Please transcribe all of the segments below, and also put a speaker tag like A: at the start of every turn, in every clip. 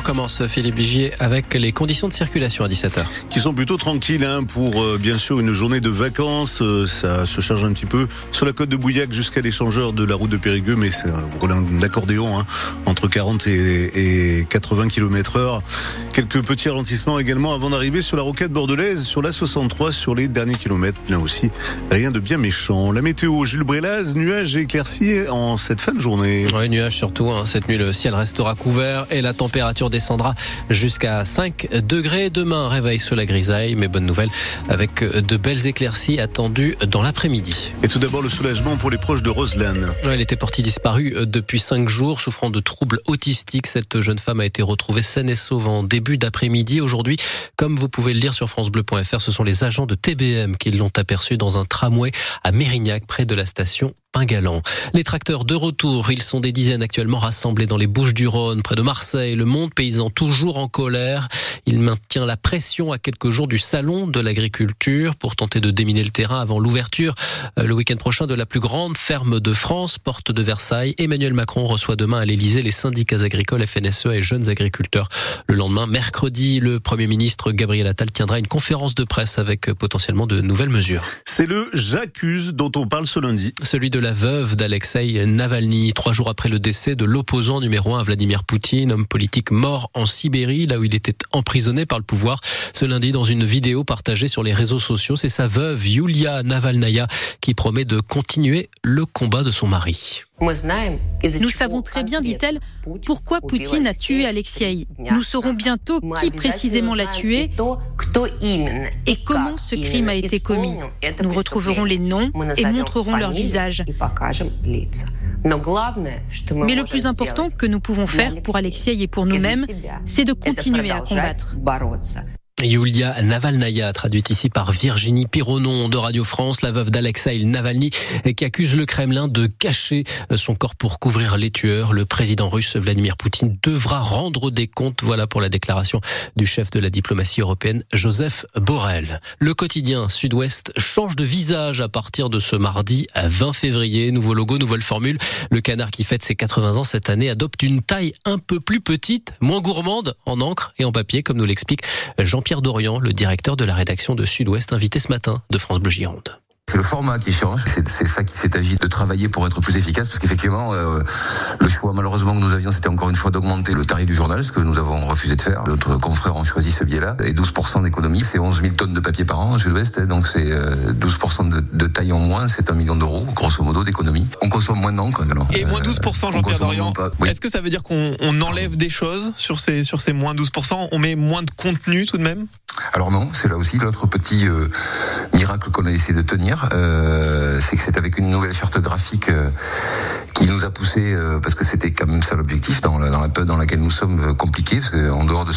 A: on commence, Philippe Vigier, avec les conditions de circulation à 17h.
B: Qui sont plutôt tranquilles hein, pour, euh, bien sûr, une journée de vacances. Euh, ça se charge un petit peu sur la côte de Bouillac jusqu'à l'échangeur de la route de Périgueux, mais c'est un accordéon hein, entre 40 et, 80 km heure. Quelques petits ralentissements également avant d'arriver sur la roquette bordelaise, sur la 63, sur les derniers kilomètres. Là aussi, rien de bien méchant. La météo, Jules Brélaz, nuages et éclaircies en cette fin de journée.
A: Oui, nuages surtout. Hein. Cette nuit, le ciel restera couvert et la température descendra jusqu'à 5 degrés. Demain, réveil sous la grisaille, mais bonne nouvelle avec de belles éclaircies attendues dans l'après-midi.
B: Et tout d'abord, le soulagement pour les proches de Roselane.
A: Elle était portée disparue depuis 5 jours, souffrant de troubles autistiques. Cette jeune femme a été retrouvée saine et sauve en début d'après-midi. Aujourd'hui, comme vous pouvez le lire sur francebleu.fr, ce sont les agents de TBM qui l'ont aperçue dans un tramway à Mérignac, près de la station Pingalan. Les tracteurs de retour, ils sont des dizaines actuellement rassemblés dans les Bouches du Rhône, près de Marseille. Le monde paysan toujours en colère. Il maintient la pression à quelques jours du salon de l'agriculture pour tenter de déminer le terrain avant l'ouverture euh, le week-end prochain de la plus grande ferme de France, porte de Versailles. Emmanuel Macron reçoit demain à l'Elysée les syndicats agricoles FNSEA et jeunes agriculteurs. Le lendemain, mercredi, le Premier ministre Gabriel Attal tiendra une conférence de presse avec euh, potentiellement de nouvelles mesures.
B: C'est le j'accuse dont on parle ce lundi.
A: Celui de la veuve d'Alexei Navalny, trois jours après le décès de l'opposant numéro un Vladimir Poutine, homme politique mort en Sibérie, là où il était emprisonné par le pouvoir. Ce lundi, dans une vidéo partagée sur les réseaux sociaux, c'est sa veuve Yulia Navalnaya qui promet de continuer le combat de son mari.
C: Nous savons très bien, dit-elle, pourquoi Poutine a tué Alexei. Nous saurons bientôt qui précisément l'a tué et comment ce crime a été commis. Nous retrouverons les noms et montrerons leurs visages. Mais le plus important que nous pouvons faire pour Alexei et pour nous-mêmes, c'est de continuer à combattre.
A: Yulia Navalnaya, traduite ici par Virginie Pironon de Radio France, la veuve d'Alexei Navalny, qui accuse le Kremlin de cacher son corps pour couvrir les tueurs. Le président russe Vladimir Poutine devra rendre des comptes. Voilà pour la déclaration du chef de la diplomatie européenne, Joseph Borrell. Le quotidien Sud-Ouest change de visage à partir de ce mardi à 20 février. Nouveau logo, nouvelle formule. Le canard qui fête ses 80 ans cette année adopte une taille un peu plus petite, moins gourmande en encre et en papier, comme nous l'explique Jean-Pierre Pierre Dorian, le directeur de la rédaction de Sud-Ouest, invité ce matin de France Bleu Gironde.
D: C'est le format qui change. C'est ça qui s'est agi de travailler pour être plus efficace, parce qu'effectivement, euh, le choix malheureusement que nous avions, c'était encore une fois d'augmenter le tarif du journal, ce que nous avons refusé de faire. Notre confrères ont choisi ce biais-là. Et 12% d'économie, c'est 11 000 tonnes de papier par an au sud-ouest, donc c'est 12% euh, de, de, taille en moins, c'est un million d'euros, grosso modo, d'économie. On consomme moins d'encre.
E: Et moins 12%, Jean-Pierre Dorian. Est-ce que ça veut dire qu'on enlève des choses sur ces, sur ces moins 12% On met moins de contenu tout de même?
D: Alors non, c'est là aussi l'autre petit euh, miracle qu'on a essayé de tenir, euh, c'est que c'est avec une nouvelle charte graphique euh, qui nous a poussé, parce que c'était quand même ça l'objectif dans la, dans dans laquelle nous sommes compliqués, parce qu'en dehors de,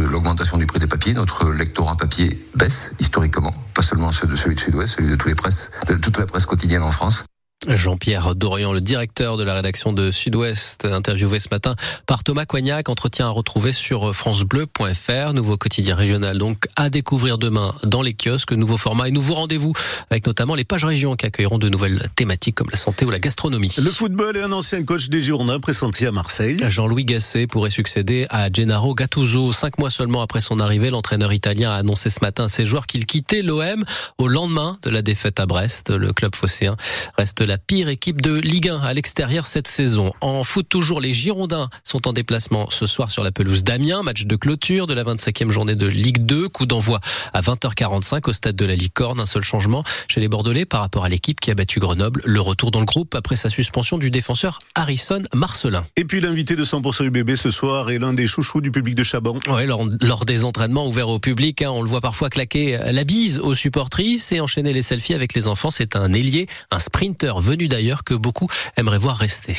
D: l'augmentation du prix des papiers, notre lectorat papier baisse historiquement, pas seulement celui de celui de Sud-Ouest, celui de tous les de toute la presse quotidienne en France.
A: Jean-Pierre Dorian, le directeur de la rédaction de Sud-Ouest, interviewé ce matin par Thomas Coignac, entretien à retrouver sur francebleu.fr, nouveau quotidien régional donc à découvrir demain dans les kiosques, nouveau format et nouveau rendez-vous avec notamment les pages régions qui accueilleront de nouvelles thématiques comme la santé ou la gastronomie.
B: Le football et un ancien coach des Girondins pressenti à Marseille.
A: Jean-Louis Gasset pourrait succéder à Gennaro Gattuso. Cinq mois seulement après son arrivée, l'entraîneur italien a annoncé ce matin à ses joueurs qu'il quittait l'OM au lendemain de la défaite à Brest. Le club phocéen reste la pire équipe de Ligue 1 à l'extérieur cette saison. En foot toujours, les Girondins sont en déplacement ce soir sur la pelouse d'Amiens, match de clôture de la 25e journée de Ligue 2, coup d'envoi à 20h45 au stade de la Licorne. Un seul changement chez les Bordelais par rapport à l'équipe qui a battu Grenoble. Le retour dans le groupe après sa suspension du défenseur Harrison Marcelin.
B: Et puis l'invité de 100% UBB ce soir est l'un des chouchous du public de Chaban.
A: Ouais, lors, des entraînements ouverts au public, hein, on le voit parfois claquer la bise aux supportrices et enchaîner les selfies avec les enfants. C'est un ailier, un sprinter venu d'ailleurs que beaucoup aimeraient voir rester.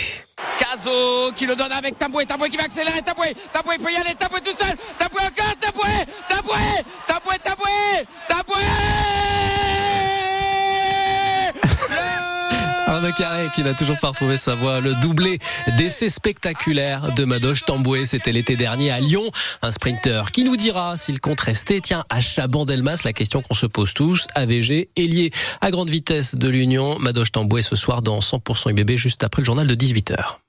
F: Caso qui le donne avec Taboué, Taboué qui va accélérer, Taboué, Taboué peut y aller, Taboué tout seul, Taboué encore, Taboué, Taboué, Taboué, Taboué
A: Arnaud Carré qui n'a toujours pas retrouvé sa voix. Le doublé d'essai spectaculaire de Madoche Tamboué, c'était l'été dernier à Lyon. Un sprinter qui nous dira s'il compte rester. Tiens, à Chaban-Delmas, la question qu'on se pose tous. AVG, ailier à grande vitesse de l'Union. Madoche Tamboué ce soir dans 100% IBB juste après le journal de 18h.